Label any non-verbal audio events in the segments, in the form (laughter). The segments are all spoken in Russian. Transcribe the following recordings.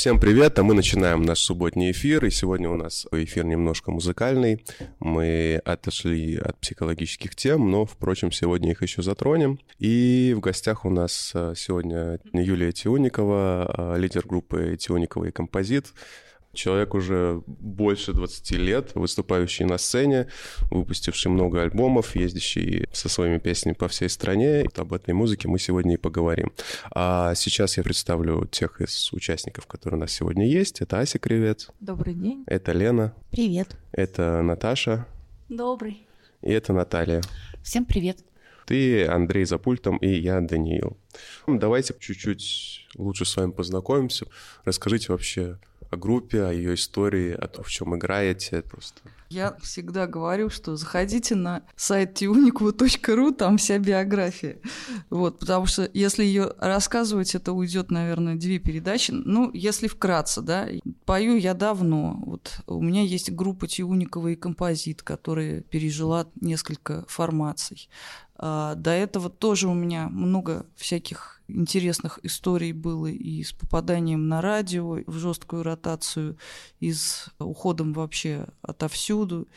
Всем привет, а мы начинаем наш субботний эфир, и сегодня у нас эфир немножко музыкальный. Мы отошли от психологических тем, но, впрочем, сегодня их еще затронем. И в гостях у нас э, сегодня Юлия Тионикова, э, лидер группы Тионикова и композит. Человек уже больше 20 лет, выступающий на сцене, выпустивший много альбомов, ездящий со своими песнями по всей стране. Вот об этой музыке мы сегодня и поговорим. А сейчас я представлю тех из участников, которые у нас сегодня есть. Это Ася Кривец. Добрый день. Это Лена. Привет. Это Наташа. Добрый. И это Наталья. Всем привет. Ты Андрей за пультом, и я Даниил. Давайте чуть-чуть лучше с вами познакомимся. Расскажите вообще, о группе, о ее истории, о том, в чем играете. Просто. Я всегда говорю, что заходите на сайт tunicua.ru, там вся биография. Вот, потому что если ее рассказывать, это уйдет, наверное, две передачи. Ну, если вкратце, да, пою я давно. Вот у меня есть группа Тиуникова и композит, которая пережила несколько формаций. А, до этого тоже у меня много всяких интересных историй было и с попаданием на радио, в жесткую ротацию, и с уходом вообще отовсюду.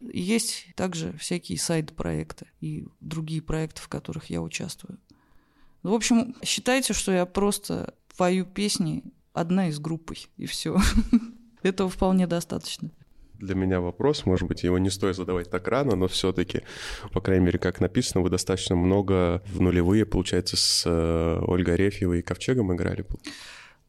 Есть также всякие сайт-проекты и другие проекты, в которых я участвую. В общем, считайте, что я просто пою песни одна из группы, и все. (laughs) Этого вполне достаточно для меня вопрос, может быть, его не стоит задавать так рано, но все-таки, по крайней мере, как написано, вы достаточно много в нулевые, получается, с э, Ольгой Арефьевой и Ковчегом играли.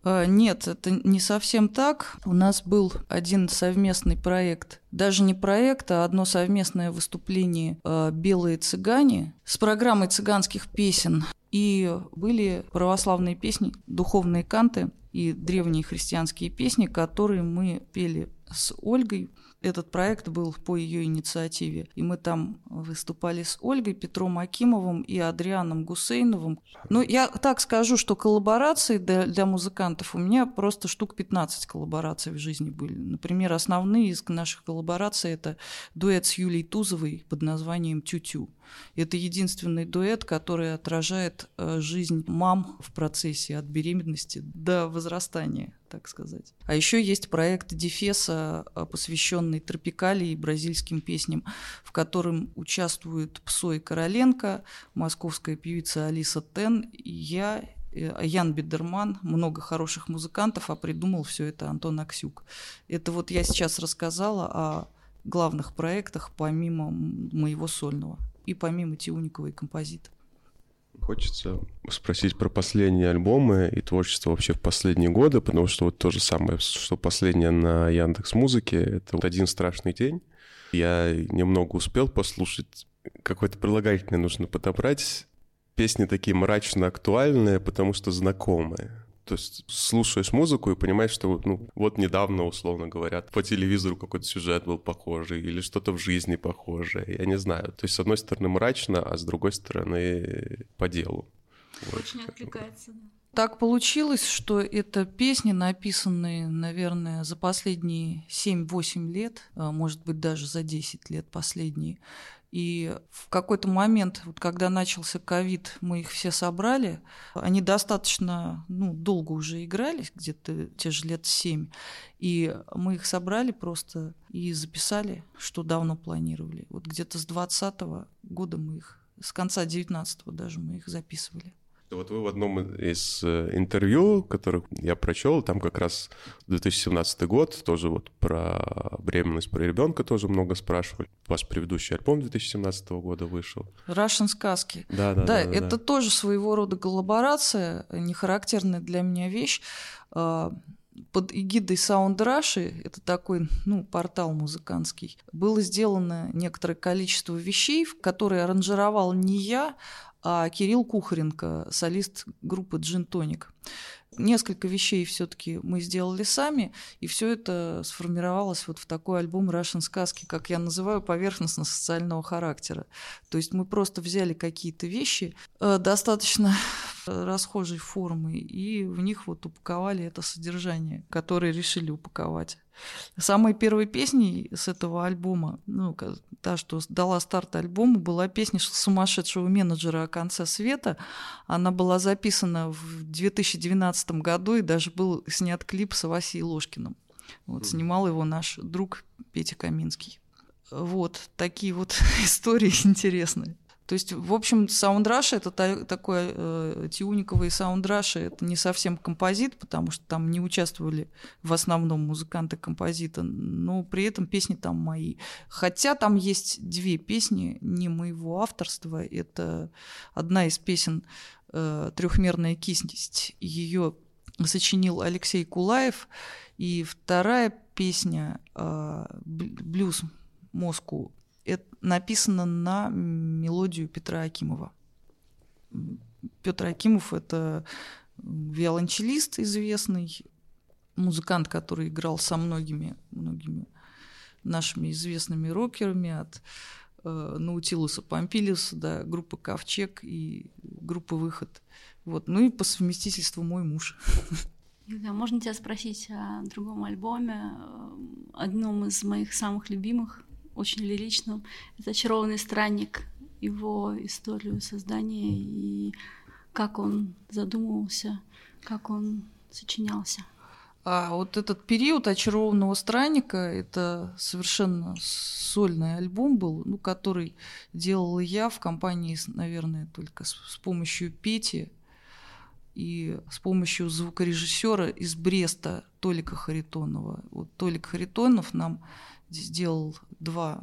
А, нет, это не совсем так. У нас был один совместный проект, даже не проект, а одно совместное выступление э, «Белые цыгане» с программой цыганских песен. И были православные песни, духовные канты и древние христианские песни, которые мы пели с Ольгой. Этот проект был по ее инициативе. И мы там выступали с Ольгой, Петром Акимовым и Адрианом Гусейновым. Ну, я так скажу, что коллаборации для, для музыкантов у меня просто штук 15 коллабораций в жизни были. Например, основные из наших коллабораций – это дуэт с Юлией Тузовой под названием «Тю-тю». Это единственный дуэт, который отражает э, жизнь мам в процессе от беременности до возрастания так сказать. А еще есть проект Дефеса, э, посвященный тропикалии и бразильским песням, в котором участвуют Псо и Короленко, московская певица Алиса Тен, и я, э, Ян Бедерман, много хороших музыкантов, а придумал все это Антон Аксюк. Это вот я сейчас рассказала о главных проектах помимо моего сольного и помимо Тиуниковой композита. Хочется спросить про последние альбомы и творчество вообще в последние годы, потому что вот то же самое, что последнее на Яндекс Музыке, это вот «Один страшный день». Я немного успел послушать, какое-то прилагательное нужно подобрать. Песни такие мрачно актуальные, потому что знакомые. То есть слушаешь музыку и понимаешь, что ну, вот недавно, условно говоря, по телевизору какой-то сюжет был похожий или что-то в жизни похожее, я не знаю. То есть с одной стороны мрачно, а с другой стороны по делу. Очень вот. да. Так получилось, что это песни, написанные, наверное, за последние 7-8 лет, а, может быть, даже за 10 лет последние. И в какой-то момент, вот когда начался ковид, мы их все собрали. Они достаточно ну, долго уже играли, где-то те же лет семь. И мы их собрали просто и записали, что давно планировали. Вот где-то с 20 года мы их, с конца 19 даже мы их записывали. Вот вы в одном из э, интервью, которых я прочел, там как раз 2017 год, тоже вот про беременность, про ребенка тоже много спрашивали. Ваш предыдущий альбом 2017 года вышел. Russian сказки. Да, да, да. Да, это да. тоже своего рода коллаборация, не характерная для меня вещь а, под эгидой Sound Rush, это такой ну, портал музыкантский, было сделано некоторое количество вещей, которые аранжировал не я, а Кирилл Кухаренко, солист группы Джин Тоник. Несколько вещей все-таки мы сделали сами, и все это сформировалось вот в такой альбом Russian сказки, как я называю, поверхностно-социального характера. То есть мы просто взяли какие-то вещи, э, достаточно расхожей формы, и в них вот упаковали это содержание, которое решили упаковать. Самой первой песней с этого альбома, ну, та, что дала старт альбому, была песня сумасшедшего менеджера о конце света. Она была записана в 2012 году, и даже был снят клип с Васей Ложкиным. Вот, снимал его наш друг Петя Каминский. Вот такие вот (laughs) истории интересные. То есть, в общем, саундраш это та, такой э, тюниковый саундраш, это не совсем композит, потому что там не участвовали в основном музыканты-композиты, но при этом песни там мои. Хотя там есть две песни не моего авторства. Это одна из песен э, «Трехмерная кисть». Ее сочинил Алексей Кулаев. И вторая песня э, «Блюз Москву» это написано на мелодию Петра Акимова. Петр Акимов — это виолончелист известный, музыкант, который играл со многими, многими нашими известными рокерами от э, Наутилуса Помпилиуса до группы Ковчег и группы Выход. Вот. Ну и по совместительству мой муж. (laughs) Юля, можно тебя спросить о другом альбоме, одном из моих самых любимых очень лиричным. Это «Очарованный странник», его историю создания и как он задумывался, как он сочинялся. А вот этот период «Очарованного странника» — это совершенно сольный альбом был, ну, который делала я в компании, наверное, только с, с помощью Пети и с помощью звукорежиссера из Бреста Толика Харитонова. Вот Толик Харитонов нам сделал два,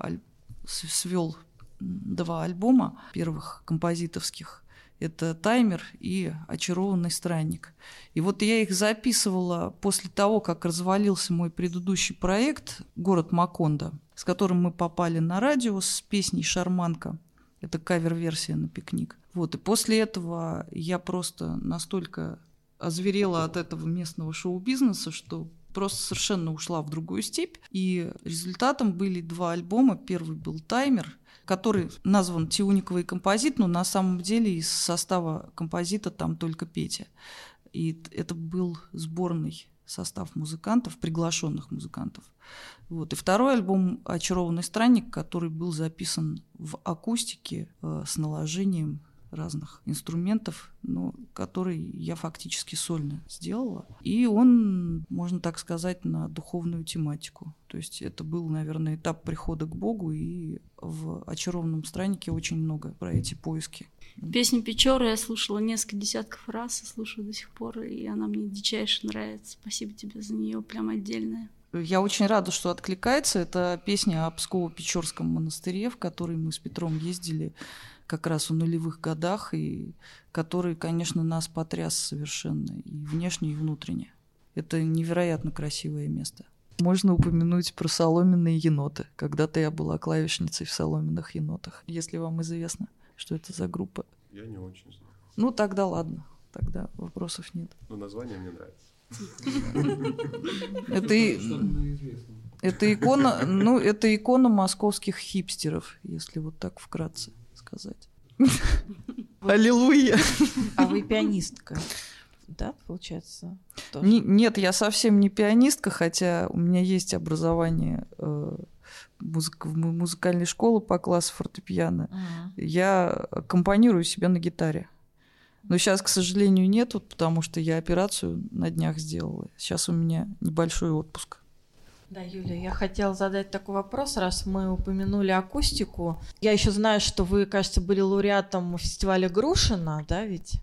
свел два альбома первых композитовских. Это «Таймер» и «Очарованный странник». И вот я их записывала после того, как развалился мой предыдущий проект «Город Макондо», с которым мы попали на радио с песней «Шарманка». Это кавер-версия на пикник. Вот, и после этого я просто настолько озверела от этого местного шоу-бизнеса, что просто совершенно ушла в другую степь. И результатом были два альбома. Первый был «Таймер», который назван «Тиуниковый композит», но на самом деле из состава композита там только Петя. И это был сборный состав музыкантов, приглашенных музыкантов. Вот. И второй альбом «Очарованный странник», который был записан в акустике э, с наложением разных инструментов, но который я фактически сольно сделала. И он, можно так сказать, на духовную тематику. То есть это был, наверное, этап прихода к Богу, и в «Очарованном страннике» очень много про эти поиски. Песню Печора я слушала несколько десятков раз и слушаю до сих пор, и она мне дичайше нравится. Спасибо тебе за нее, прям отдельное. Я очень рада, что откликается. Это песня о Псково-Печорском монастыре, в который мы с Петром ездили как раз в нулевых годах, и который, конечно, нас потряс совершенно и внешне, и внутренне. Это невероятно красивое место. Можно упомянуть про соломенные еноты. Когда-то я была клавишницей в соломенных енотах, если вам известно, что это за группа. Я не очень знаю. Ну, тогда ладно. Тогда вопросов нет. Но название мне нравится. (laughs) Это, это икона, ну, это икона московских хипстеров, если вот так вкратце сказать. (laughs) Аллилуйя. А вы пианистка? Да, получается? Не, нет, я совсем не пианистка, хотя у меня есть образование э, музык, музыкальной школы по классу фортепиано. Uh-huh. Я компонирую себя на гитаре. Но сейчас, к сожалению, нет, потому что я операцию на днях сделала. Сейчас у меня небольшой отпуск. Да, Юля, я хотела задать такой вопрос, раз мы упомянули акустику. Я еще знаю, что вы, кажется, были лауреатом фестиваля Грушина, да, ведь?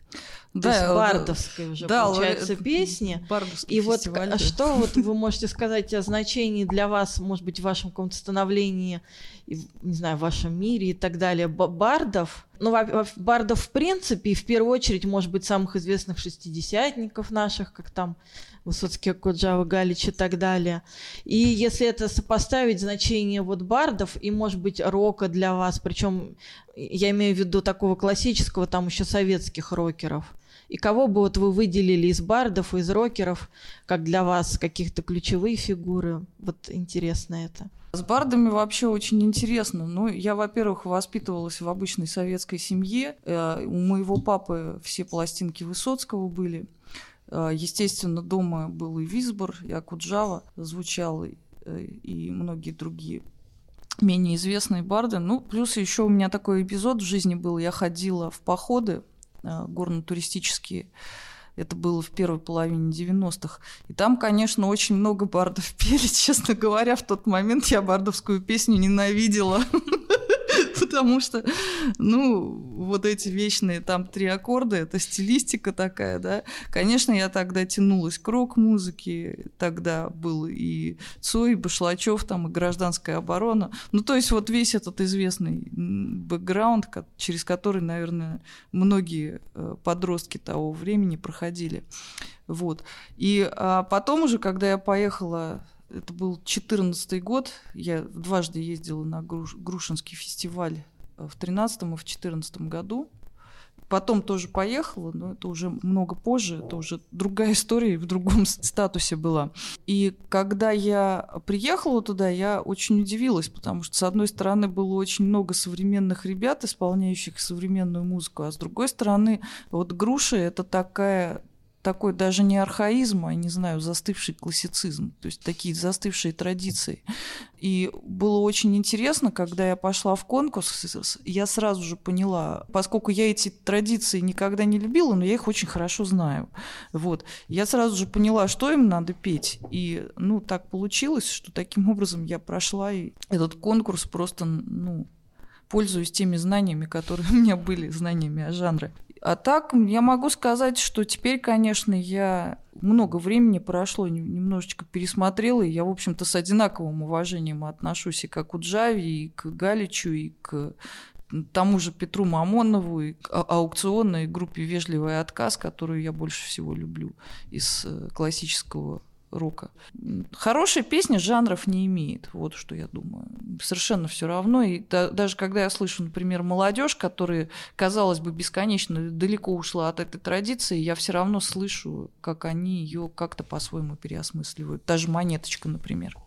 Да, То есть бардовской уже, да, получается, лауре... песни. И вот да. что вот вы можете сказать о значении для вас, может быть, в вашем каком-то становлении, не знаю, в вашем мире и так далее, бардов? Ну, бардов в принципе, и в первую очередь, может быть, самых известных шестидесятников наших, как там Высоцкий, Коджава, Галич и так далее. И если это сопоставить значение вот бардов и, может быть, рока для вас, причем я имею в виду такого классического, там еще советских рокеров, И кого бы вот вы выделили из бардов, из рокеров, как для вас каких-то ключевые фигуры? Вот интересно это. С бардами вообще очень интересно. Ну, я, во-первых, воспитывалась в обычной советской семье. Э, у моего папы все пластинки Высоцкого были. Э, естественно, дома был и Висбор, и Акуджава звучал, э, и многие другие менее известные барды. Ну, плюс еще у меня такой эпизод в жизни был. Я ходила в походы горно-туристические это было в первой половине 90-х. И там, конечно, очень много бардов (laughs) пели. Честно говоря, в тот момент я бардовскую песню ненавидела. (laughs) (laughs) потому что, ну, вот эти вечные там три аккорда, это стилистика такая, да. Конечно, я тогда тянулась к рок-музыке, тогда был и Цой, и Башлачев, там, и гражданская оборона. Ну, то есть вот весь этот известный бэкграунд, через который, наверное, многие э, подростки того времени проходили. Вот. И а потом уже, когда я поехала это был 14 год. Я дважды ездила на Груш, Грушинский фестиваль э, в 13 и в 14 году. Потом тоже поехала, но это уже много позже, это уже другая (laughs) история, в другом статусе была. И когда я приехала туда, я очень удивилась, потому что, с одной стороны, было очень много современных ребят, исполняющих современную музыку, а с другой стороны, вот груши — это такая такой даже не архаизм, а, не знаю, застывший классицизм, то есть такие застывшие традиции. И было очень интересно, когда я пошла в конкурс, я сразу же поняла, поскольку я эти традиции никогда не любила, но я их очень хорошо знаю. Вот. Я сразу же поняла, что им надо петь. И, ну, так получилось, что таким образом я прошла, и этот конкурс просто, ну, пользуюсь теми знаниями, которые (laughs) у меня были, знаниями о жанре. А так, я могу сказать, что теперь, конечно, я много времени прошло, немножечко пересмотрела, и я, в общем-то, с одинаковым уважением отношусь и к Акуджаве, и к Галичу, и к тому же Петру Мамонову, и к а, аукционной группе «Вежливый отказ», которую я больше всего люблю из э, классического рока. Хорошая песня жанров не имеет, вот что я думаю. Совершенно все равно. И да, даже когда я слышу, например, молодежь, которая, казалось бы, бесконечно далеко ушла от этой традиции, я все равно слышу, как они ее как-то по-своему переосмысливают. Даже монеточка, например.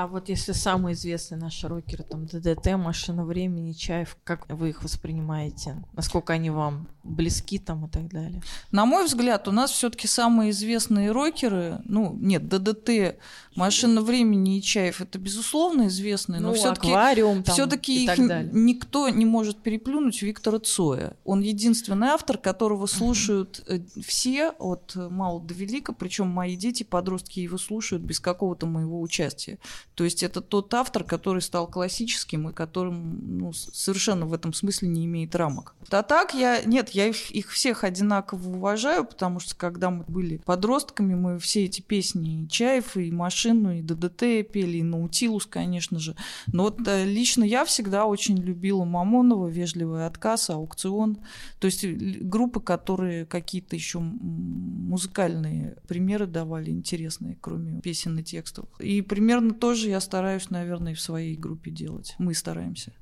А вот если самые известные наши рокеры, там ДДТ, Машина времени, Чаев, как вы их воспринимаете? Насколько они вам близки там и так далее? На мой взгляд, у нас все-таки самые известные рокеры, ну, нет, ДДТ, Машина времени и Чаев, это безусловно известные, но ну, все-таки аквариум все-таки их никто не может переплюнуть Виктора Цоя. Он единственный автор, которого слушают uh-huh. все от мала до велика, причем мои дети, подростки его слушают без какого-то моего участия. То есть это тот автор, который стал классическим и которым ну, совершенно в этом смысле не имеет рамок. А так я, нет, я их, их всех одинаково уважаю, потому что когда мы были подростками, мы все эти песни и Чаев, и Машину, и ДДТ пели, и Наутилус, конечно же. Но вот э, лично я всегда очень любила Мамонова, Вежливый отказ, Аукцион. То есть группы, которые какие-то еще музыкальные примеры давали интересные, кроме песен и текстов. И примерно то тоже я стараюсь, наверное, в своей группе делать. Мы стараемся.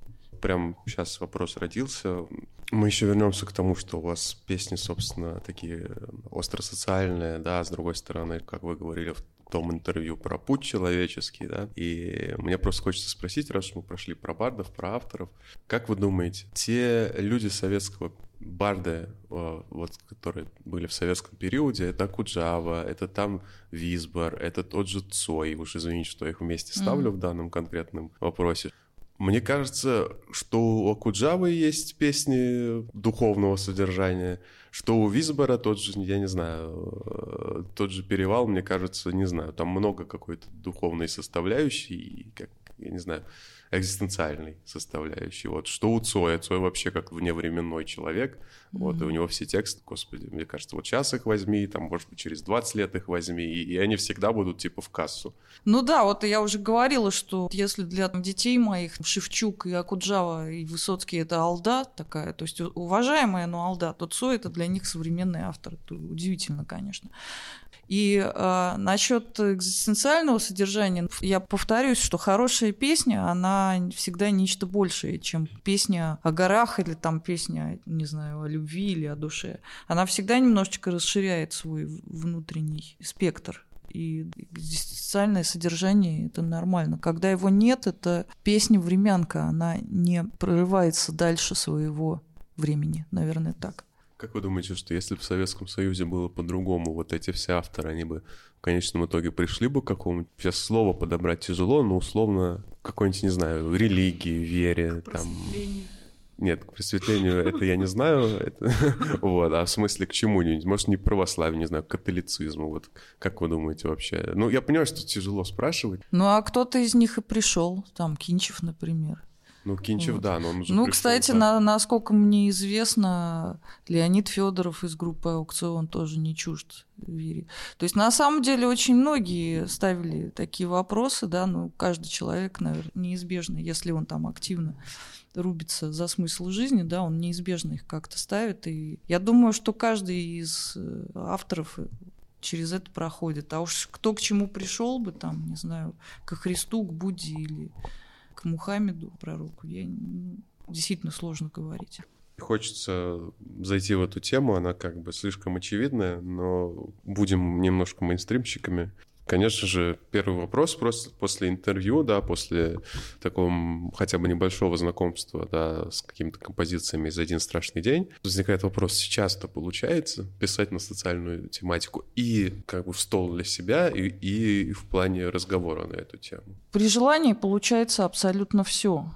Прям сейчас вопрос родился. Мы еще вернемся к тому, что у вас песни, собственно, такие остросоциальные, да, с другой стороны, как вы говорили том интервью про путь человеческий, да, и мне просто хочется спросить, раз мы прошли про бардов, про авторов, как вы думаете, те люди советского барды, вот, которые были в советском периоде, это Куджава, это там Визбор, это тот же Цой, уж извините, что я их вместе ставлю mm-hmm. в данном конкретном вопросе. Мне кажется, что у Акуджавы есть песни духовного содержания, что у Визбора тот же, я не знаю, тот же перевал, мне кажется, не знаю, там много какой-то духовной составляющей, как, я не знаю, экзистенциальной составляющей. Вот что у Цоя? Цой вообще как вневременной человек. Mm-hmm. Вот, и у него все тексты, господи, мне кажется, вот сейчас их возьми, там, может быть, через 20 лет их возьми, и, и они всегда будут типа в кассу. Ну да, вот я уже говорила, что если для детей моих Шевчук и Акуджава и Высоцкий это алда такая, то есть уважаемая, но алда, то Цой это для них современный автор. Это удивительно, конечно. И а, насчет экзистенциального содержания, я повторюсь, что хорошая песня, она всегда нечто большее, чем песня о горах или там песня, не знаю, о любви или о душе. Она всегда немножечко расширяет свой внутренний спектр. И экзистенциальное содержание это нормально. Когда его нет, это песня времянка, она не прорывается дальше своего времени, наверное, так. Как вы думаете, что если бы в Советском Союзе было по-другому, вот эти все авторы, они бы в конечном итоге пришли бы к какому-нибудь... Сейчас слово подобрать тяжело, но условно какой-нибудь, не знаю, религии, вере, там... Нет, к просветлению это я не знаю. Это, (laughs) вот, а в смысле к чему-нибудь? Может, не православие, не знаю, к католицизму. Вот как вы думаете вообще? Ну, я понимаю, что тяжело спрашивать. Ну, а кто-то из них и пришел, там, Кинчев, например. Ну, Кинчев, вот. да, но он уже Ну, пришел, кстати, да. на, насколько мне известно, Леонид Федоров из группы «Аукцион» тоже не чужд вере. То есть, на самом деле, очень многие ставили такие вопросы, да, ну, каждый человек, наверное, неизбежно, если он там активно рубится за смысл жизни, да, он неизбежно их как-то ставит. И я думаю, что каждый из э, авторов через это проходит. А уж кто к чему пришел бы, там, не знаю, к Христу, к Будде или к Мухаммеду, пророку, я действительно сложно говорить. Хочется зайти в эту тему, она как бы слишком очевидная, но будем немножко мейнстримщиками. Конечно же, первый вопрос просто после интервью, да, после такого хотя бы небольшого знакомства, да, с какими-то композициями из «Один страшный день», возникает вопрос, сейчас-то получается писать на социальную тематику и как бы в стол для себя, и, и в плане разговора на эту тему? При желании получается абсолютно все.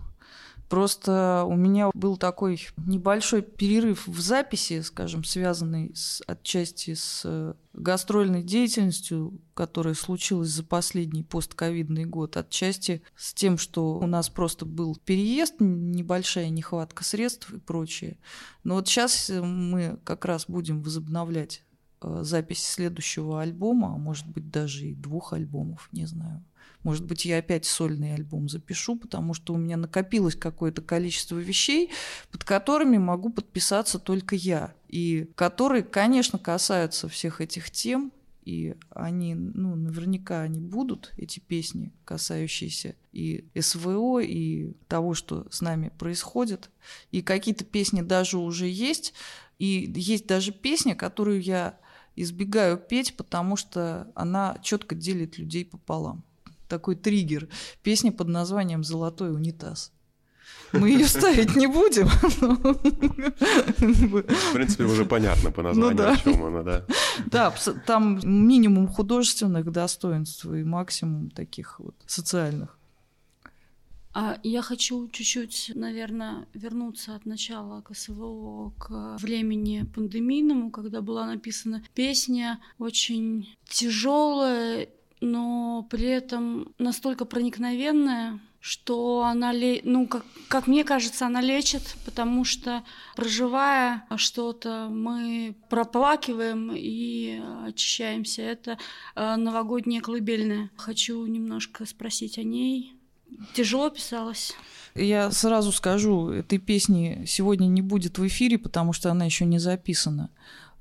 Просто у меня был такой небольшой перерыв в записи, скажем, связанный с, отчасти с э, гастрольной деятельностью, которая случилась за последний постковидный год, отчасти с тем, что у нас просто был переезд, небольшая нехватка средств и прочее. Но вот сейчас мы как раз будем возобновлять э, запись следующего альбома, а может быть даже и двух альбомов, не знаю. Может быть, я опять сольный альбом запишу, потому что у меня накопилось какое-то количество вещей, под которыми могу подписаться только я. И которые, конечно, касаются всех этих тем, и они, ну, наверняка они будут, эти песни, касающиеся и СВО, и того, что с нами происходит. И какие-то песни даже уже есть, и есть даже песня, которую я избегаю петь, потому что она четко делит людей пополам такой триггер. Песня под названием «Золотой унитаз». Мы ее ставить не будем. (laughs) В принципе, уже понятно по названию, ну, да. о чем она, да. Да, там минимум художественных достоинств и максимум таких вот социальных. А я хочу чуть-чуть, наверное, вернуться от начала к СВО к времени пандемийному, когда была написана песня очень тяжелая но при этом настолько проникновенная, что она, ну, как, как мне кажется, она лечит, потому что, проживая что-то, мы проплакиваем и очищаемся. Это э, новогодняя колыбельная. Хочу немножко спросить о ней. Тяжело писалось? Я сразу скажу, этой песни сегодня не будет в эфире, потому что она еще не записана.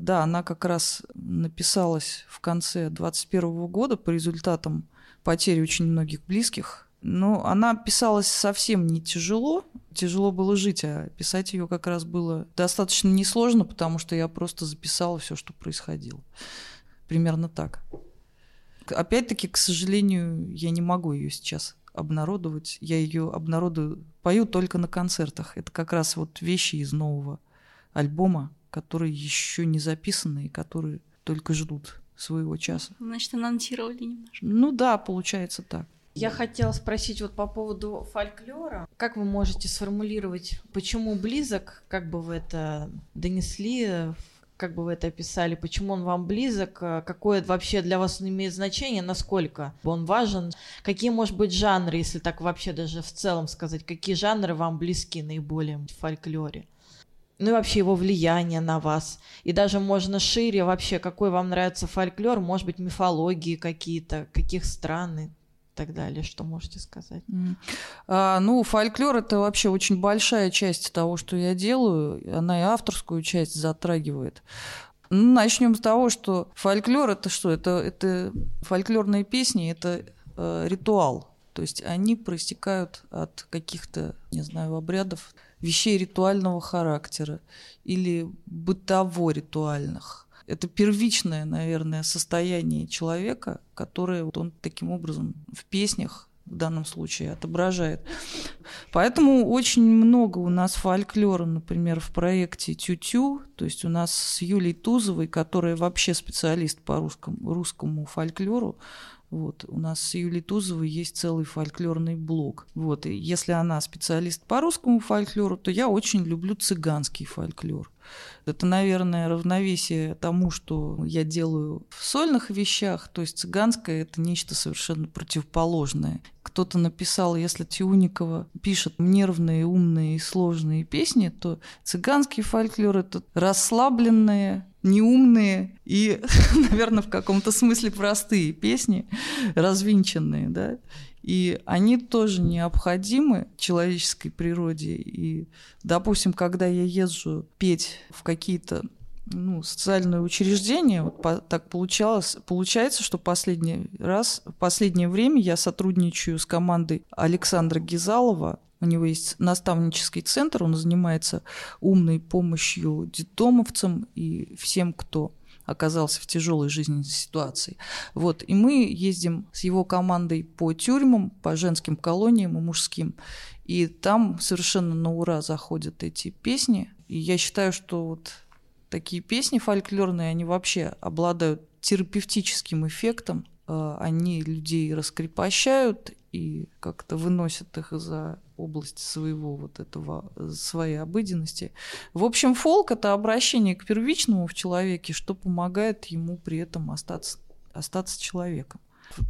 Да, она как раз написалась в конце 2021 года по результатам потери очень многих близких. Но она писалась совсем не тяжело. Тяжело было жить, а писать ее как раз было достаточно несложно, потому что я просто записала все, что происходило. Примерно так. Опять-таки, к сожалению, я не могу ее сейчас обнародовать. Я ее обнародую, пою только на концертах. Это как раз вот вещи из нового альбома, которые еще не записаны и которые только ждут своего часа. Значит, анонсировали немножко. Ну да, получается так. Я хотела спросить вот по поводу фольклора. Как вы можете сформулировать, почему близок, как бы вы это донесли, как бы вы это описали, почему он вам близок, какое вообще для вас он имеет значение, насколько он важен, какие, может быть, жанры, если так вообще даже в целом сказать, какие жанры вам близки наиболее в фольклоре? Ну и вообще его влияние на вас. И даже можно шире вообще, какой вам нравится фольклор, может быть, мифологии какие-то, каких стран и так далее, что можете сказать? Mm. А, ну, фольклор это вообще очень большая часть того, что я делаю. Она и авторскую часть затрагивает. Ну, начнем с того, что фольклор это что? Это, это фольклорные песни, это э, ритуал. То есть они проистекают от каких-то, не знаю, обрядов, вещей ритуального характера или бытово-ритуальных. Это первичное, наверное, состояние человека, которое вот он таким образом в песнях в данном случае отображает. Поэтому очень много у нас фольклора, например, в проекте «Тю-тю», то есть у нас с Юлей Тузовой, которая вообще специалист по русскому, русскому фольклору, вот. У нас с Юлией Тузовой есть целый фольклорный блог. Вот. И если она специалист по русскому фольклору, то я очень люблю цыганский фольклор. Это, наверное, равновесие тому, что я делаю в сольных вещах. То есть цыганское – это нечто совершенно противоположное. Кто-то написал, если Тиуникова пишет нервные, умные и сложные песни, то цыганский фольклор – это расслабленные, неумные и, (laughs) наверное, в каком-то смысле простые песни, развинченные, да, и они тоже необходимы человеческой природе. И, допустим, когда я езжу петь в какие-то ну, социальные учреждения, вот по, так получалось, получается, что последний раз, в последнее время я сотрудничаю с командой Александра Гизалова, у него есть наставнический центр, он занимается умной помощью детдомовцам и всем, кто оказался в тяжелой жизненной ситуации. Вот, и мы ездим с его командой по тюрьмам, по женским колониям и мужским. И там совершенно на ура заходят эти песни. И я считаю, что вот такие песни фольклорные, они вообще обладают терапевтическим эффектом. Э, они людей раскрепощают и как-то выносят их за область своего вот этого, своей обыденности. В общем, фолк – это обращение к первичному в человеке, что помогает ему при этом остаться, остаться человеком.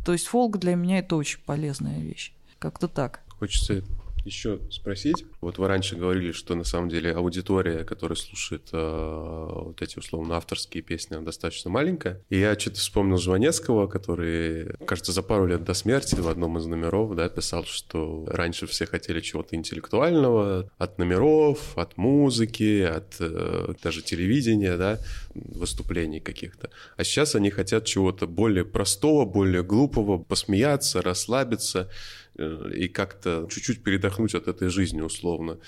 То есть фолк для меня – это очень полезная вещь. Как-то так. Хочется еще спросить. Вот вы раньше говорили, что на самом деле аудитория, которая слушает э, вот эти условно авторские песни, она достаточно маленькая. И я что-то вспомнил Жванецкого, который, кажется, за пару лет до смерти в одном из номеров да, писал, что раньше все хотели чего-то интеллектуального, от номеров, от музыки, от э, даже телевидения, да, выступлений каких-то. А сейчас они хотят чего-то более простого, более глупого, посмеяться, расслабиться. Э, и как-то чуть-чуть передохнуть от этой жизни условно.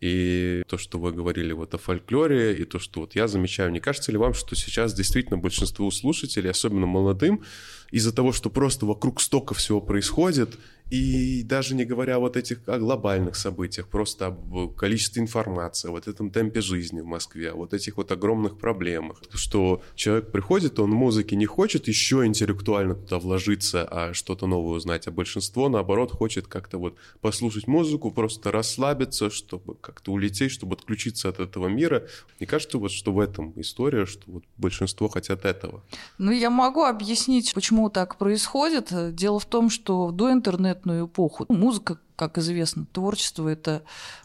И то, что вы говорили вот о фольклоре, и то, что вот я замечаю, не кажется ли вам, что сейчас действительно большинству слушателей, особенно молодым, из-за того, что просто вокруг столько всего происходит, и даже не говоря вот этих о глобальных событиях, просто об количестве информации, вот этом темпе жизни в Москве, вот этих вот огромных проблемах, что человек приходит, он музыки не хочет еще интеллектуально туда вложиться, а что-то новое узнать, а большинство, наоборот, хочет как-то вот послушать музыку, просто расслабиться, чтобы как-то улететь, чтобы отключиться от этого мира. Мне кажется, вот что в этом история, что вот большинство хотят этого. Ну, я могу объяснить, почему так происходит. Дело в том, что до интернета конкретную эпоху. Музыка, как известно, творчество это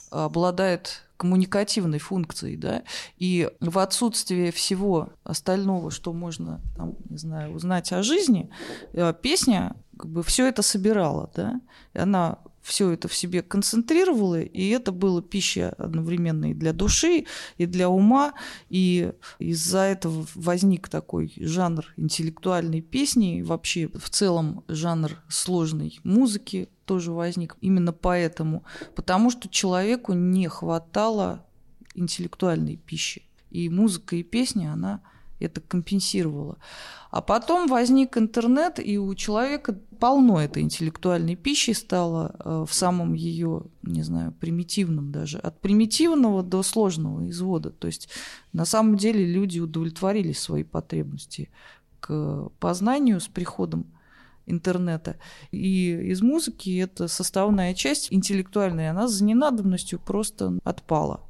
обладает коммуникативной функцией, да, и в отсутствие всего остального, что можно, там, не знаю, узнать о жизни, э, песня как бы все это собирала, да, и она все это в себе концентрировала, и это было пища одновременно и для души, и для ума, и из-за этого возник такой жанр интеллектуальной песни, и вообще в целом жанр сложной музыки тоже возник именно поэтому, потому что человеку не хватало интеллектуальной пищи, и музыка и песня, она это компенсировала. А потом возник интернет, и у человека полно этой интеллектуальной пищи стало э, в самом ее, не знаю, примитивном даже, от примитивного до сложного извода. То есть на самом деле люди удовлетворили свои потребности к познанию с приходом интернета. И из музыки это составная часть интеллектуальная, она за ненадобностью просто отпала.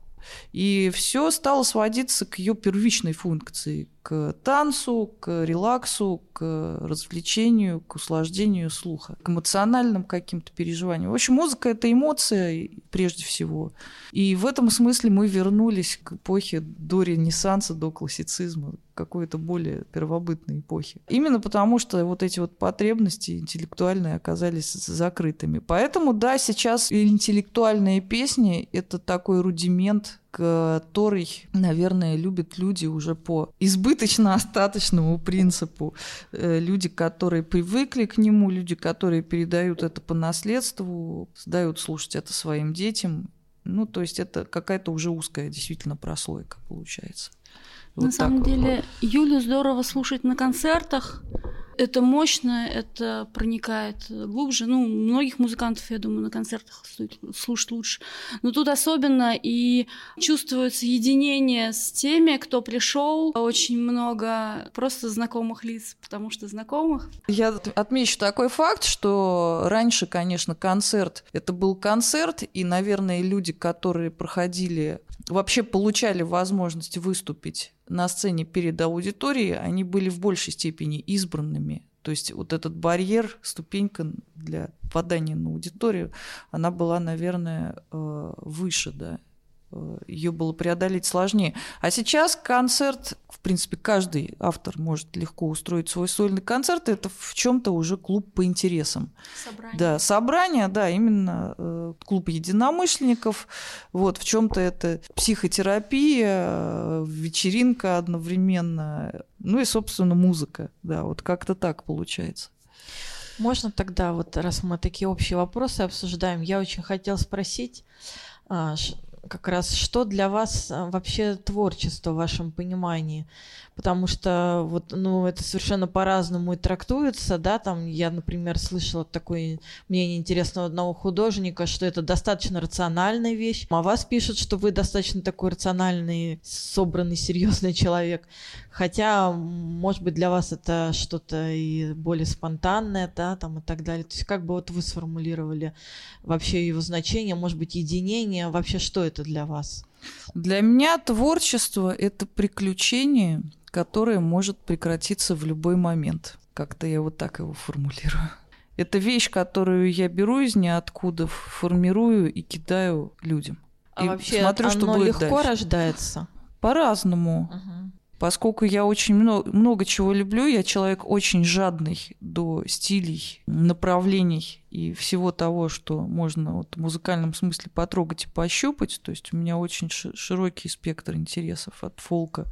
И все стало сводиться к ее первичной функции, к танцу, к релаксу, к развлечению, к услаждению слуха, к эмоциональным каким-то переживаниям. В общем, музыка — это эмоция прежде всего. И в этом смысле мы вернулись к эпохе до Ренессанса, до классицизма, какой-то более первобытной эпохи. Именно потому, что вот эти вот потребности интеллектуальные оказались закрытыми. Поэтому, да, сейчас интеллектуальные песни — это такой рудимент который, наверное, любят люди уже по избыточно-остаточному принципу. Э, люди, которые привыкли к нему, люди, которые передают это по наследству, дают слушать это своим детям. Ну, то есть это какая-то уже узкая действительно прослойка получается. На самом деле, Юлю здорово слушать на концертах. Это мощно, это проникает глубже. Ну, многих музыкантов, я думаю, на концертах слушать лучше. Но тут особенно и чувствуется единение с теми, кто пришел. Очень много просто знакомых лиц, потому что знакомых. Я отмечу такой факт, что раньше, конечно, концерт — это был концерт, и, наверное, люди, которые проходили вообще получали возможность выступить на сцене перед аудиторией, они были в большей степени избранными. То есть вот этот барьер, ступенька для попадания на аудиторию, она была, наверное, э, выше, да. Ее было преодолеть сложнее. А сейчас концерт, в принципе, каждый автор может легко устроить свой сольный концерт. Это в чем-то уже клуб по интересам. Собрание. Да, собрание, да, именно э, клуб единомышленников. Вот в чем-то это психотерапия, э, вечеринка одновременно, ну и, собственно, музыка. Да, вот как-то так получается. Можно тогда, вот раз мы такие общие вопросы обсуждаем, я очень хотела спросить, а, как раз что для вас а, вообще творчество в вашем понимании? Потому что вот, ну, это совершенно по-разному и трактуется, да, там я, например, слышала такое мнение интересного одного художника, что это достаточно рациональная вещь, а вас пишут, что вы достаточно такой рациональный, собранный, серьезный человек. Хотя, может быть, для вас это что-то и более спонтанное, да, там и так далее. То есть как бы вот вы сформулировали вообще его значение, может быть, единение, вообще что это для вас? Для меня творчество — это приключение, которое может прекратиться в любой момент. Как-то я вот так его формулирую. Это вещь, которую я беру из ниоткуда, формирую и кидаю людям. А и вообще смотрю, оно что будет легко дальше. рождается? По-разному. Угу. Поскольку я очень много, много чего люблю, я человек очень жадный до стилей, направлений и всего того, что можно вот в музыкальном смысле потрогать и пощупать. То есть у меня очень широкий спектр интересов от фолка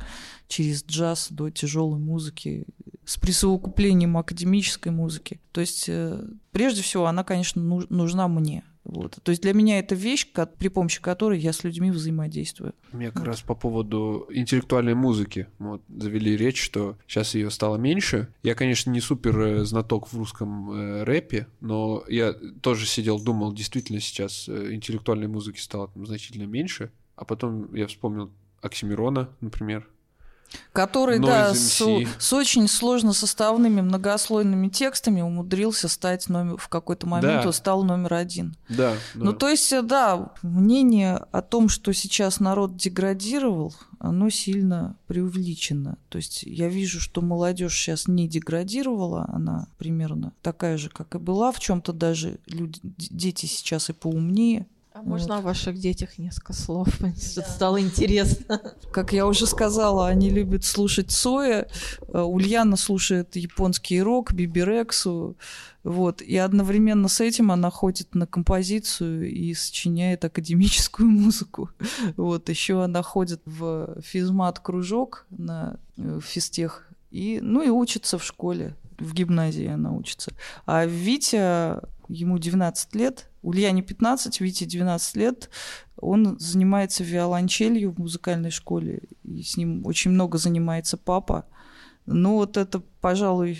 через джаз до тяжелой музыки с присовокуплением академической музыки. То есть э, прежде всего она, конечно, нужна мне. Вот. То есть для меня это вещь, как, при помощи которой я с людьми взаимодействую. Мне как вот. раз по поводу интеллектуальной музыки. Вот завели речь, что сейчас ее стало меньше. Я, конечно, не супер э, знаток в русском э, рэпе, но я тоже сидел, думал, действительно сейчас э, интеллектуальной музыки стало там, значительно меньше. А потом я вспомнил Оксимирона, например, который, Noise да, с, с очень сложно составными многослойными текстами умудрился стать номер, в какой-то момент да. стал номер один. Да, да. Ну, то есть, э, да, мнение о том, что сейчас народ деградировал, оно сильно преувеличено. То есть я вижу, что молодежь сейчас не деградировала, она примерно такая же, как и была, в чем-то даже люди, дети сейчас и поумнее, а вот. можно о ваших детях несколько слов? (laughs) Да. Стало интересно. Как я уже сказала, они любят слушать Соя. Э, Ульяна слушает японский рок, Бибирексу. Вот. И одновременно с этим она ходит на композицию и сочиняет академическую (laughs) музыку. Вот. Еще она ходит в физмат-кружок на э, физтех. И, ну и учится в школе. В гимназии она учится. А Витя, ему 19 лет, Ульяне 15, Вите 12 лет. Он занимается виолончелью в музыкальной школе, и с ним очень много занимается папа. Ну вот это, пожалуй,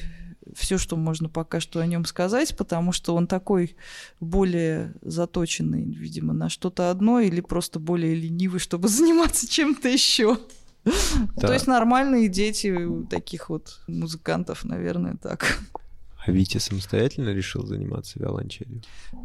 все, что можно пока что о нем сказать, потому что он такой более заточенный, видимо, на что-то одно или просто более ленивый, чтобы (laughs) заниматься чем-то еще. Да. То есть нормальные дети у таких вот музыкантов, наверное, так. А Витя самостоятельно решил заниматься виолончелью?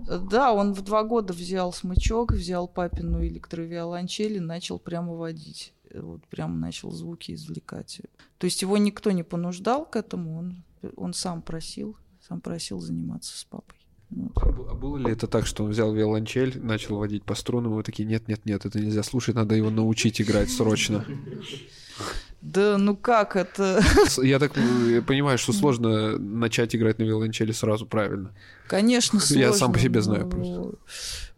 Да, он в два года взял смычок, взял папину электровиолончель и начал прямо водить. Вот прямо начал звуки извлекать. То есть его никто не понуждал к этому, он, он сам просил, сам просил заниматься с папой. Вот. А, а было ли это так, что он взял виолончель, начал водить по струнам, и вы такие, нет-нет-нет, это нельзя слушать, надо его научить играть срочно? (laughs) Да ну как это? Я так я понимаю, что сложно начать играть на виолончели сразу правильно. Конечно, сложно. Я сам по себе знаю просто.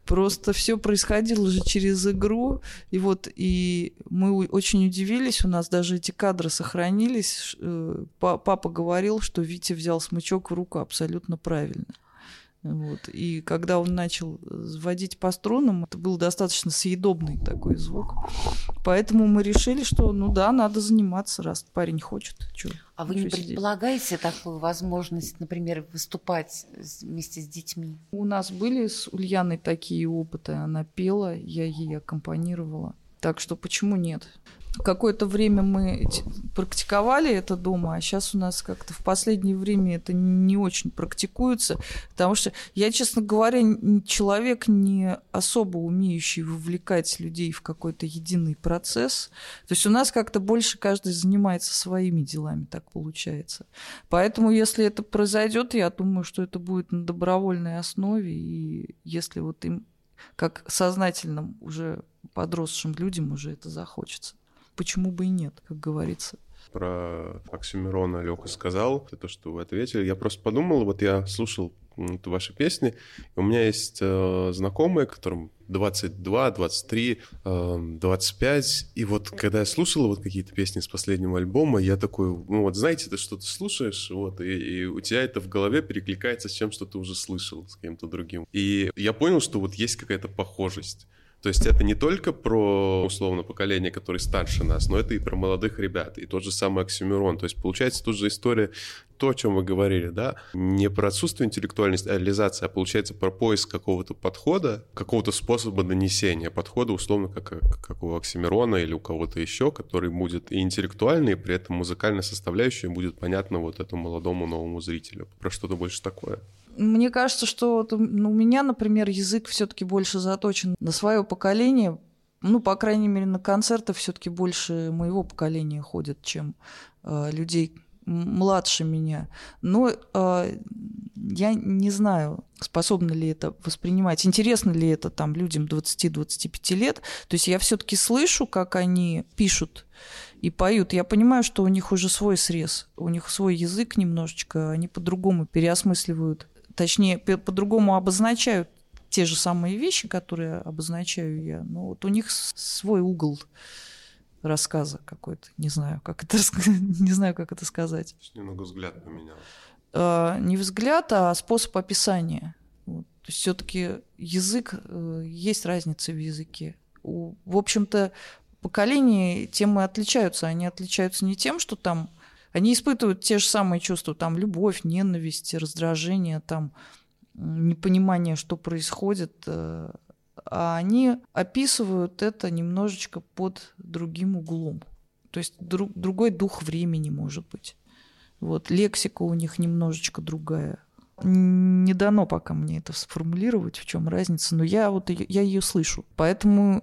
Просто все происходило же через игру, и вот и мы очень удивились, у нас даже эти кадры сохранились. Э, папа говорил, что Витя взял смычок в руку абсолютно правильно. Вот. И когда он начал вводить по струнам, это был достаточно съедобный такой звук. Поэтому мы решили, что ну да, надо заниматься, раз парень хочет. Чё, а вы не предполагаете такую возможность, например, выступать вместе с детьми? У нас были с Ульяной такие опыты. Она пела, я ей аккомпанировала. Так что почему нет? Какое-то время мы практиковали это дома, а сейчас у нас как-то в последнее время это не очень практикуется, потому что я, честно говоря, человек не особо умеющий вовлекать людей в какой-то единый процесс. То есть у нас как-то больше каждый занимается своими делами, так получается. Поэтому, если это произойдет, я думаю, что это будет на добровольной основе, и если вот им как сознательным уже подросшим людям уже это захочется почему бы и нет, как говорится. Про Оксимирона Лёха сказал, то, что вы ответили. Я просто подумал, вот я слушал ваши песни, у меня есть э, знакомые, которым 22, 23, э, 25, и вот когда я слушал вот какие-то песни с последнего альбома, я такой, ну вот знаете, ты что-то слушаешь, вот, и, и у тебя это в голове перекликается с чем, что ты уже слышал с кем-то другим. И я понял, что вот есть какая-то похожесть. То есть это не только про, условно, поколение, которое старше нас, но это и про молодых ребят, и тот же самый Оксимирон. То есть получается тут же история, то, о чем вы говорили, да, не про отсутствие интеллектуальной реализации, а получается про поиск какого-то подхода, какого-то способа донесения подхода, условно, как, как у Оксимирона или у кого-то еще, который будет и интеллектуальный, и при этом музыкальная составляющая будет понятна вот этому молодому новому зрителю. Про что-то больше такое. Мне кажется, что ну, у меня, например, язык все-таки больше заточен на свое поколение. Ну, по крайней мере, на концерты все-таки больше моего поколения ходят, чем э, людей младше меня. Но э, я не знаю, способна ли это воспринимать, интересно ли это там людям 20-25 лет. То есть я все-таки слышу, как они пишут и поют. Я понимаю, что у них уже свой срез, у них свой язык немножечко, они по-другому переосмысливают точнее, по-другому обозначают те же самые вещи, которые обозначаю я, но вот у них свой угол рассказа какой-то. Не знаю, как это, (laughs) не знаю, как это сказать. Немного взгляд поменял. А, не взгляд, а способ описания. Вот. То есть все-таки язык, э, есть разница в языке. В общем-то, поколения темы отличаются. Они отличаются не тем, что там они испытывают те же самые чувства, там, любовь, ненависть, раздражение, там, непонимание, что происходит, э, а они описывают это немножечко под другим углом. То есть друг, другой дух времени, может быть. Вот, лексика у них немножечко другая. Не дано пока мне это сформулировать, в чем разница, но я вот я ее слышу. Поэтому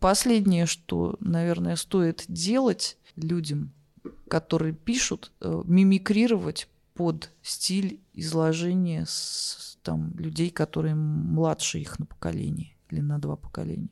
последнее, что, наверное, стоит делать людям, которые пишут, э, мимикрировать под стиль изложения с, там, людей, которые младше их на поколение или на два поколения.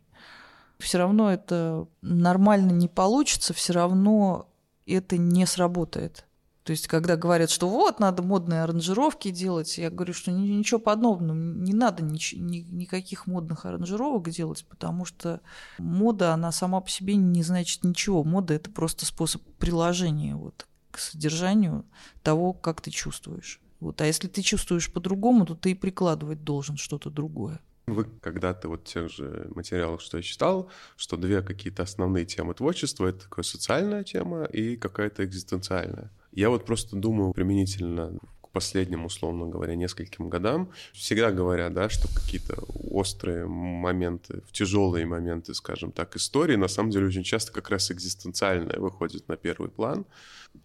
Все равно это нормально не получится, все равно это не сработает. То есть, когда говорят, что вот, надо модные аранжировки делать, я говорю, что ничего подобного, не надо ни, ни, никаких модных аранжировок делать, потому что мода, она сама по себе не значит ничего. Мода – это просто способ приложения вот, к содержанию того, как ты чувствуешь. Вот. А если ты чувствуешь по-другому, то ты и прикладывать должен что-то другое. Вы когда-то вот тех же материалах, что я читал, что две какие-то основные темы творчества — это такая социальная тема и какая-то экзистенциальная. Я вот просто думаю применительно к последним, условно говоря, нескольким годам. Всегда говорят, да, что какие-то острые моменты, тяжелые моменты, скажем так, истории, на самом деле очень часто как раз экзистенциальные выходят на первый план.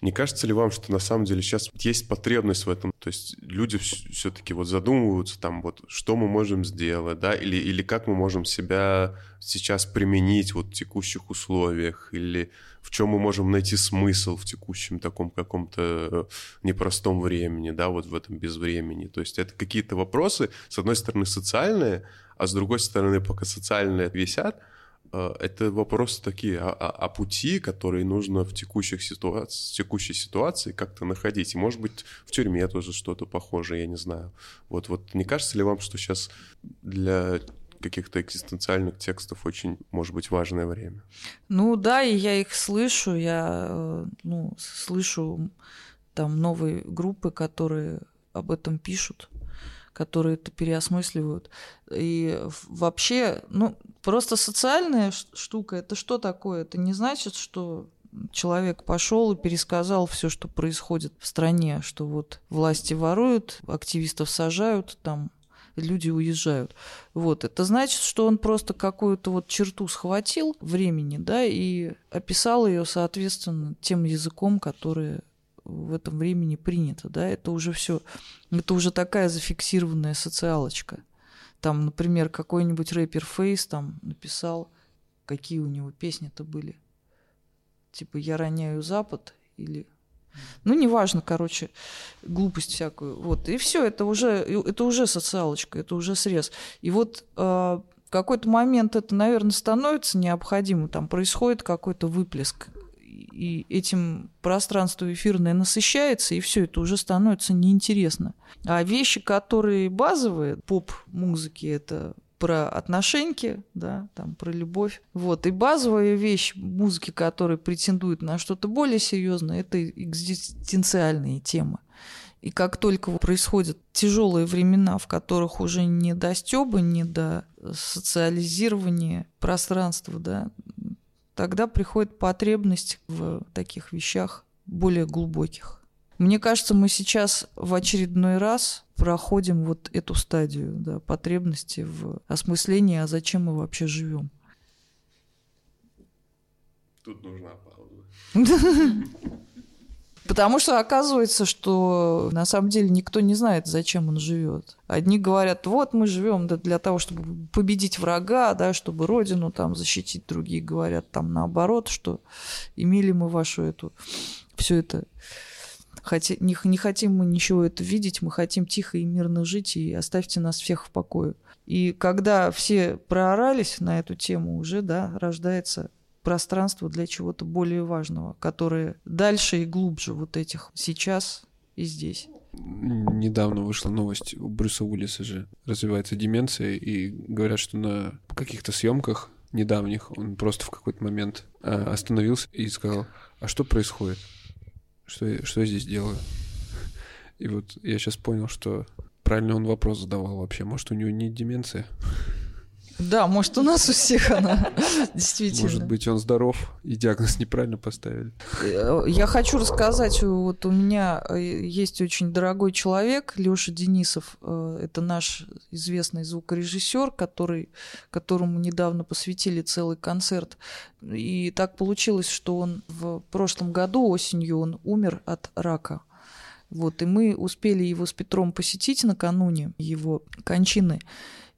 Не кажется ли вам, что на самом деле сейчас есть потребность в этом? То есть люди все-таки вот задумываются там вот, что мы можем сделать, да, или, или как мы можем себя сейчас применить вот в текущих условиях, или в чем мы можем найти смысл в текущем таком каком-то э, непростом времени, да, вот в этом безвремени. То есть это какие-то вопросы, с одной стороны, социальные, а с другой стороны, пока социальные висят, это вопросы такие о, о, о пути, которые нужно в текущих ситуациях, в текущей ситуации как-то находить. И, может быть, в тюрьме тоже что-то похожее, я не знаю. Вот, вот не кажется ли вам, что сейчас для каких-то экзистенциальных текстов очень, может быть, важное время. Ну да, и я их слышу, я э, ну, слышу там новые группы, которые об этом пишут, которые это переосмысливают. И вообще, ну, просто социальная штука, это что такое? Это не значит, что человек пошел и пересказал все, что происходит в стране, что вот власти воруют, активистов сажают, там люди уезжают. Вот, это значит, что он просто какую-то вот черту схватил времени, да, и описал ее, соответственно, тем языком, который в этом времени принято, да, это уже все, это уже такая зафиксированная социалочка. Там, например, какой-нибудь рэпер Фейс там написал, какие у него песни-то были. Типа «Я роняю Запад» или ну, неважно, короче, глупость всякую. Вот. И все, это уже, это уже социалочка, это уже срез. И вот э, в какой-то момент это, наверное, становится необходимо, там происходит какой-то выплеск и этим пространство эфирное насыщается, и все это уже становится неинтересно. А вещи, которые базовые поп-музыки, это про отношеньки, да, там про любовь. Вот. И базовая вещь музыки, которая претендует на что-то более серьезное, это экзистенциальные темы. И как только происходят тяжелые времена, в которых уже не до стёба, не до социализирования пространства, да, тогда приходит потребность в таких вещах более глубоких. Мне кажется, мы сейчас в очередной раз проходим вот эту стадию да, потребности в осмыслении, а зачем мы вообще живем. Тут нужна пауза. (laughs) Потому что оказывается, что на самом деле никто не знает, зачем он живет. Одни говорят, вот мы живем для того, чтобы победить врага, да, чтобы родину там защитить. Другие говорят там наоборот, что имели мы вашу эту все это Хоти, не, не хотим мы ничего это видеть, мы хотим тихо и мирно жить, и оставьте нас всех в покое. И когда все проорались на эту тему, уже, да, рождается пространство для чего-то более важного, которое дальше и глубже вот этих сейчас и здесь. Недавно вышла новость, у Брюса Уиллиса же развивается деменция, и говорят, что на каких-то съемках недавних он просто в какой-то момент а, остановился и сказал, а что происходит? Что я, что я здесь делаю? И вот я сейчас понял, что правильно он вопрос задавал вообще. Может, у него не деменция? Да, может, у нас у всех она (laughs) действительно. Может быть, он здоров, и диагноз неправильно поставили. Э, я хочу рассказать, вот у меня э, есть очень дорогой человек, Леша Денисов. Э, это наш известный звукорежиссер, который, которому недавно посвятили целый концерт. И так получилось, что он в прошлом году осенью он умер от рака. Вот, и мы успели его с Петром посетить накануне его кончины.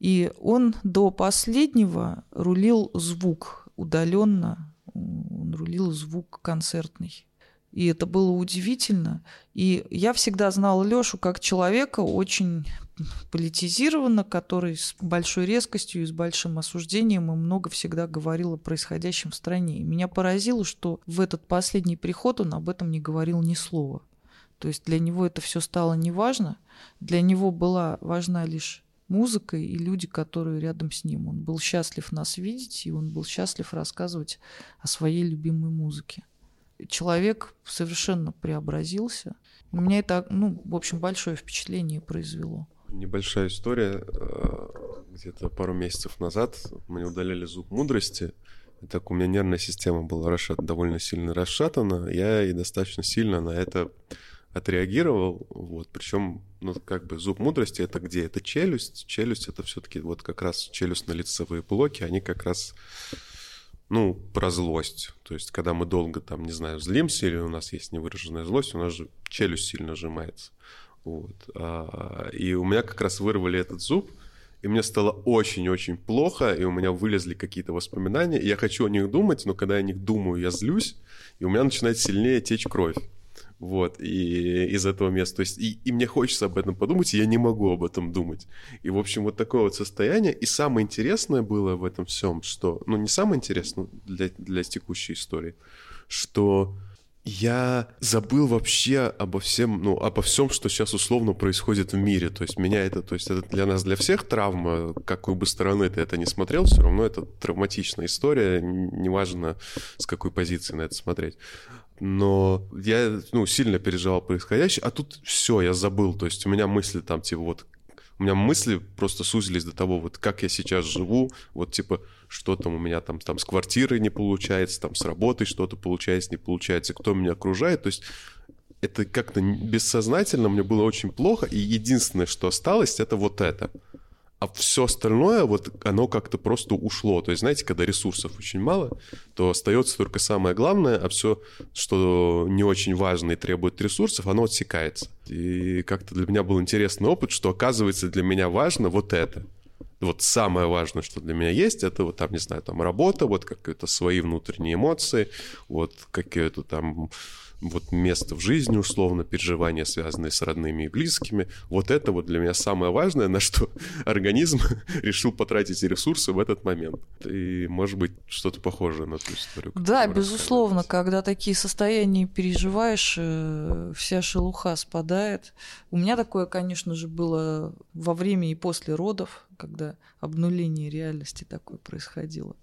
И он до последнего рулил звук удаленно, он рулил звук концертный. И это было удивительно. И я всегда знала Лёшу как человека очень политизированно, который с большой резкостью и с большим осуждением и много всегда говорил о происходящем в стране. И меня поразило, что в этот последний приход он об этом не говорил ни слова. То есть для него это все стало неважно. Для него была важна лишь музыкой и люди, которые рядом с ним. Он был счастлив нас видеть, и он был счастлив рассказывать о своей любимой музыке. Человек совершенно преобразился. У меня это, ну, в общем, большое впечатление произвело. Небольшая история. Э, где-то пару месяцев назад мне удаляли зуб мудрости. И так у меня нервная система была расшат, довольно сильно расшатана. Я и достаточно сильно на это отреагировал, вот, причем, ну, как бы зуб мудрости это где? Это челюсть, челюсть это все-таки вот как раз челюстно-лицевые блоки, они как раз, ну, про злость, то есть, когда мы долго там, не знаю, злимся или у нас есть невыраженная злость, у нас же челюсть сильно сжимается, вот, а, и у меня как раз вырвали этот зуб, и мне стало очень-очень плохо, и у меня вылезли какие-то воспоминания, и я хочу о них думать, но когда я о них думаю, я злюсь, и у меня начинает сильнее течь кровь. Вот, и из этого места. То есть, и, и мне хочется об этом подумать, и я не могу об этом думать. И, в общем, вот такое вот состояние. И самое интересное было в этом всем, что, ну, не самое интересное для, для текущей истории, что я забыл вообще обо всем, ну, обо всем, что сейчас условно происходит в мире. То есть меня это, то есть это для нас, для всех травма, какой бы стороны ты это не смотрел, все равно это травматичная история, неважно с какой позиции на это смотреть. Но я, ну, сильно переживал происходящее, а тут все, я забыл. То есть у меня мысли там, типа, вот у меня мысли просто сузились до того, вот как я сейчас живу, вот типа, что там у меня там, там с квартирой не получается, там с работой что-то получается, не получается, кто меня окружает, то есть это как-то бессознательно мне было очень плохо, и единственное, что осталось, это вот это а все остальное, вот оно как-то просто ушло. То есть, знаете, когда ресурсов очень мало, то остается только самое главное, а все, что не очень важно и требует ресурсов, оно отсекается. И как-то для меня был интересный опыт, что оказывается для меня важно вот это. Вот самое важное, что для меня есть, это вот там, не знаю, там работа, вот какие-то свои внутренние эмоции, вот какие-то там вот место в жизни, условно, переживания, связанные с родными и близкими. Вот это вот для меня самое важное, на что (laughs) организм (laughs) решил потратить ресурсы в этот момент. И, может быть, что-то похожее на ту историю. Да, безусловно, когда такие состояния переживаешь, э, вся шелуха спадает. У меня такое, конечно же, было во время и после родов, когда обнуление реальности такое происходило.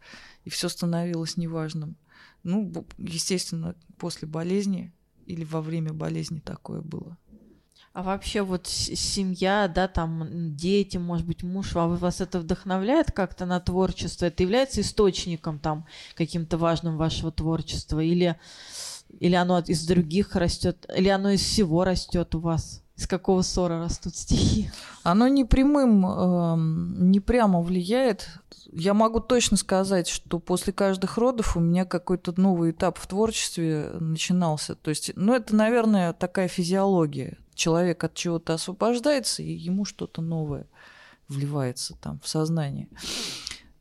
И все становилось неважным. Ну, естественно, после болезни или во время болезни такое было. А вообще вот семья, да, там дети, может быть, муж, а вас это вдохновляет как-то на творчество? Это является источником там каким-то важным вашего творчества? Или, или оно из других растет? Или оно из всего растет у вас? Из какого ссора растут стихи? Оно не прямым, э, не прямо влияет я могу точно сказать, что после каждых родов у меня какой-то новый этап в творчестве начинался. То есть, ну, это, наверное, такая физиология. Человек от чего-то освобождается, и ему что-то новое вливается там в сознание.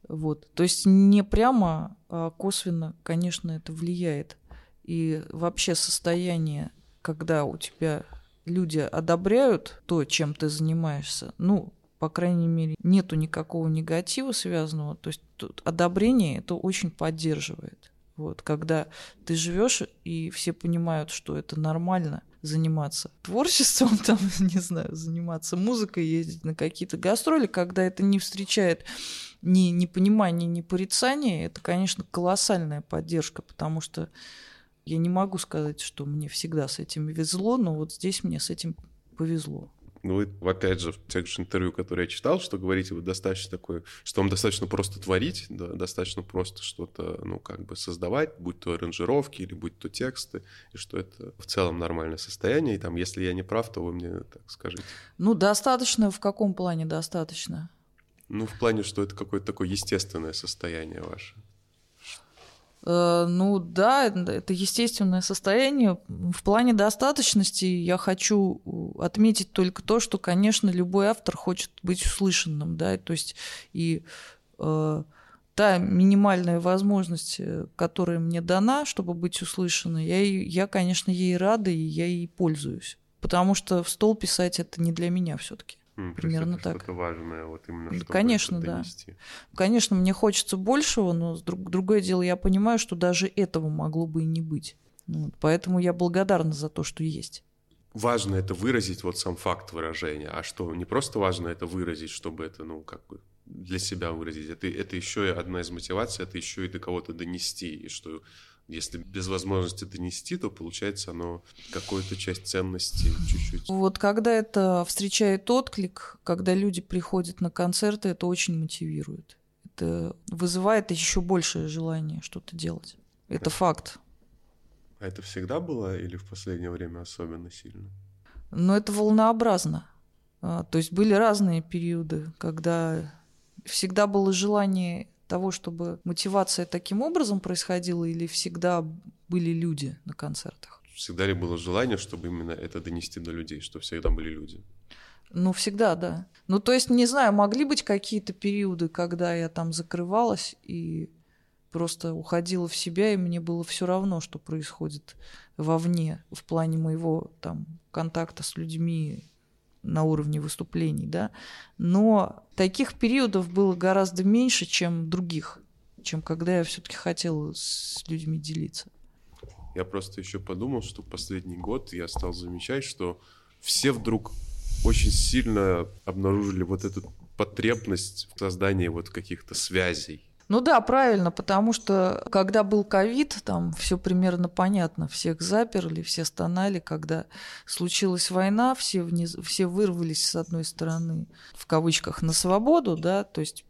Вот. То есть не прямо, а косвенно, конечно, это влияет. И вообще состояние, когда у тебя люди одобряют то, чем ты занимаешься, ну, по крайней мере, нету никакого негатива связанного. То есть тут одобрение это очень поддерживает. Вот, когда ты живешь и все понимают, что это нормально заниматься творчеством, (laughs) там, не знаю, заниматься музыкой, ездить на какие-то гастроли, когда это не встречает ни, ни понимания, ни порицания, это, конечно, колоссальная поддержка, потому что я не могу сказать, что мне всегда с этим везло, но вот здесь мне с этим повезло. Ну, вы, опять же, в тех же интервью, которые я читал, что говорите, вы достаточно такое, что вам достаточно просто творить, да, достаточно просто что-то, ну, как бы создавать, будь то аранжировки или будь то тексты, и что это в целом нормальное состояние, и там, если я не прав, то вы мне так скажите. Ну, достаточно, в каком плане достаточно? Ну, в плане, что это какое-то такое естественное состояние ваше. Э, ну да, это естественное состояние. В плане достаточности я хочу отметить только то, что, конечно, любой автор хочет быть услышанным, да, то есть и э, та минимальная возможность, э, которая мне дана, чтобы быть услышанной, я, я, конечно, ей рада и я ей пользуюсь. Потому что в стол писать это не для меня все-таки. Mm, Примерно это так. Что-то важное, вот именно чтобы Конечно, это донести. да. Конечно, мне хочется большего, но друг, другое дело, я понимаю, что даже этого могло бы и не быть. Вот, поэтому я благодарна за то, что есть. Важно это выразить, вот сам факт выражения. А что, не просто важно это выразить, чтобы это, ну, как бы для себя выразить. Это, это еще и одна из мотиваций, это еще и до кого-то донести. И что если без возможности донести, то получается оно какую-то часть ценности чуть-чуть. Вот когда это встречает отклик, когда люди приходят на концерты, это очень мотивирует. Это вызывает еще большее желание что-то делать. Это факт. А это всегда было или в последнее время особенно сильно? Но это волнообразно. А, то есть были разные периоды, когда всегда было желание того, чтобы мотивация таким образом происходила, или всегда были люди на концертах? Всегда ли было желание, чтобы именно это донести до людей, что всегда были люди? Ну, всегда, да. Ну, то есть, не знаю, могли быть какие-то периоды, когда я там закрывалась и просто уходила в себя, и мне было все равно, что происходит вовне в плане моего там контакта с людьми на уровне выступлений, да, но таких периодов было гораздо меньше, чем других, чем когда я все-таки хотела с людьми делиться. Я просто еще подумал, что последний год я стал замечать, что все вдруг очень сильно обнаружили вот эту потребность в создании вот каких-то связей. Ну да, правильно, потому что когда был ковид, там все примерно понятно, всех заперли, все стонали, когда случилась война, все, вниз, все вырвались с одной стороны, в кавычках, на свободу, да, то есть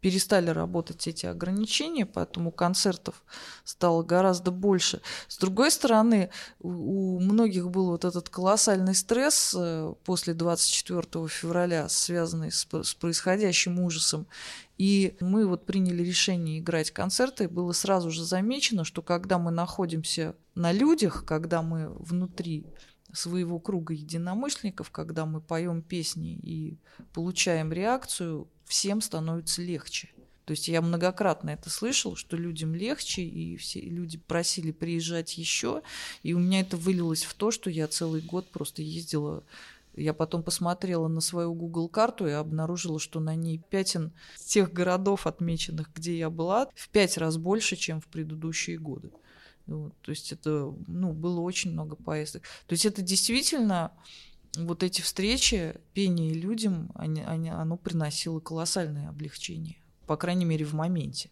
перестали работать эти ограничения, поэтому концертов стало гораздо больше. С другой стороны, у многих был вот этот колоссальный стресс э, после 24 февраля, связанный с, с происходящим ужасом. И мы вот приняли решение играть концерты, было сразу же замечено, что когда мы находимся на людях, когда мы внутри своего круга единомышленников, когда мы поем песни и получаем реакцию, всем становится легче. То есть я многократно это слышал, что людям легче, и все люди просили приезжать еще. И у меня это вылилось в то, что я целый год просто ездила. Я потом посмотрела на свою Google карту и обнаружила, что на ней пятен тех городов, отмеченных, где я была, в пять раз больше, чем в предыдущие годы. Вот, то есть это ну, было очень много поездок. То есть это действительно вот эти встречи, пение людям, они, они, оно приносило колоссальное облегчение, по крайней мере, в моменте.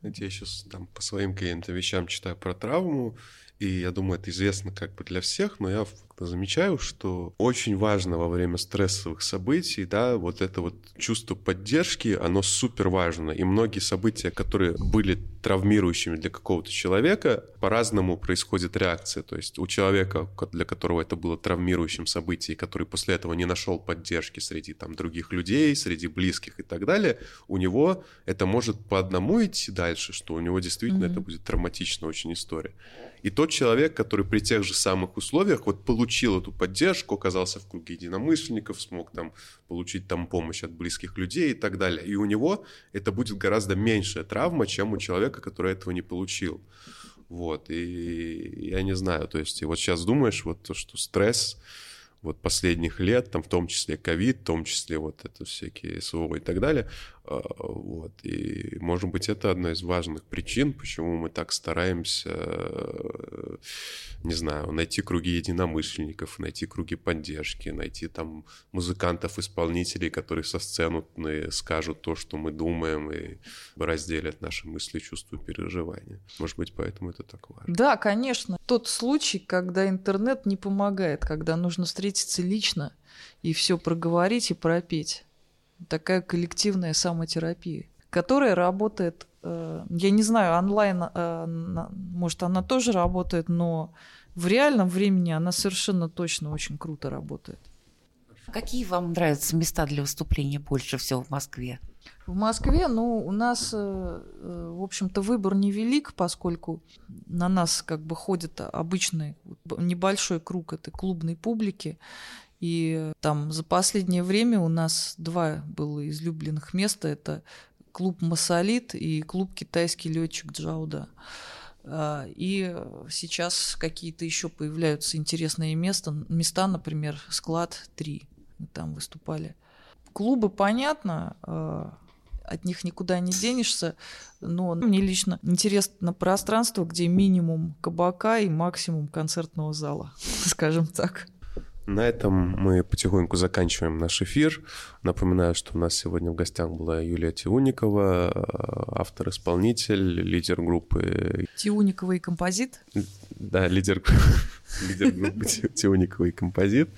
Знаете, я сейчас там по своим каким-то вещам читаю про травму, и я думаю, это известно как бы для всех, но я замечаю, что очень важно во время стрессовых событий, да, вот это вот чувство поддержки, оно супер важно. И многие события, которые были травмирующими для какого-то человека, по-разному происходит реакция. То есть у человека, для которого это было травмирующим событием, который после этого не нашел поддержки среди там других людей, среди близких и так далее, у него это может по одному идти дальше, что у него действительно mm-hmm. это будет травматичная очень история. И тот человек, который при тех же самых условиях вот получил эту поддержку, оказался в круге единомышленников, смог там получить там помощь от близких людей и так далее. И у него это будет гораздо меньшая травма, чем у человека, который этого не получил. Вот, и я не знаю, то есть, и вот сейчас думаешь, вот то, что стресс, вот последних лет, там в том числе ковид, в том числе вот это всякие СВО и так далее. А, вот. И, может быть, это одна из важных причин, почему мы так стараемся, не знаю, найти круги единомышленников, найти круги поддержки, найти там музыкантов, исполнителей, которые со сцены скажут то, что мы думаем, и разделят наши мысли, чувства, переживания. Может быть, поэтому это так важно. Да, конечно. Тот случай, когда интернет не помогает, когда нужно встретиться лично и все проговорить и пропеть такая коллективная самотерапия, которая работает, э, я не знаю, онлайн, э, может, она тоже работает, но в реальном времени она совершенно точно очень круто работает. Какие вам нравятся места для выступления больше всего в Москве? В Москве, ну, у нас, э, в общем-то, выбор невелик, поскольку на нас как бы ходит обычный небольшой круг этой клубной публики, и там за последнее время у нас два было излюбленных места. Это клуб Масолит и клуб китайский летчик Джауда. А, и сейчас какие-то еще появляются интересные места, места, например, склад 3. Мы там выступали. Клубы, понятно, а, от них никуда не денешься, но мне лично интересно пространство, где минимум кабака и максимум концертного зала, (laughs) скажем так. На этом мы потихоньку заканчиваем наш эфир. Напоминаю, что у нас сегодня в гостях была Юлия Тиуникова, э, автор-исполнитель, лидер группы... Тиуникова и композит? Да, лидер, (laughs) лидер группы Тиуникова и композит.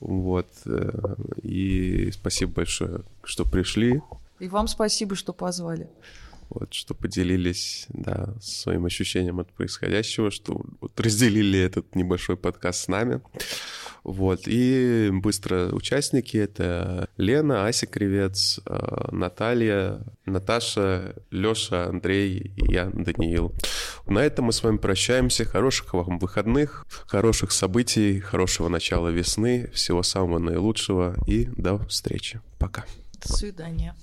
Вот. Э, и спасибо большое, что пришли. И вам спасибо, что позвали. Вот, что поделились, да, своим ощущением от происходящего, что вот разделили этот небольшой подкаст с нами. Вот. И быстро участники — это Лена, Ася Кривец, э, Наталья, Наташа, Лёша, Андрей и я, Даниил. На этом мы с вами прощаемся. Хороших вам выходных, хороших событий, хорошего начала весны, всего самого наилучшего и до встречи. Пока. До свидания.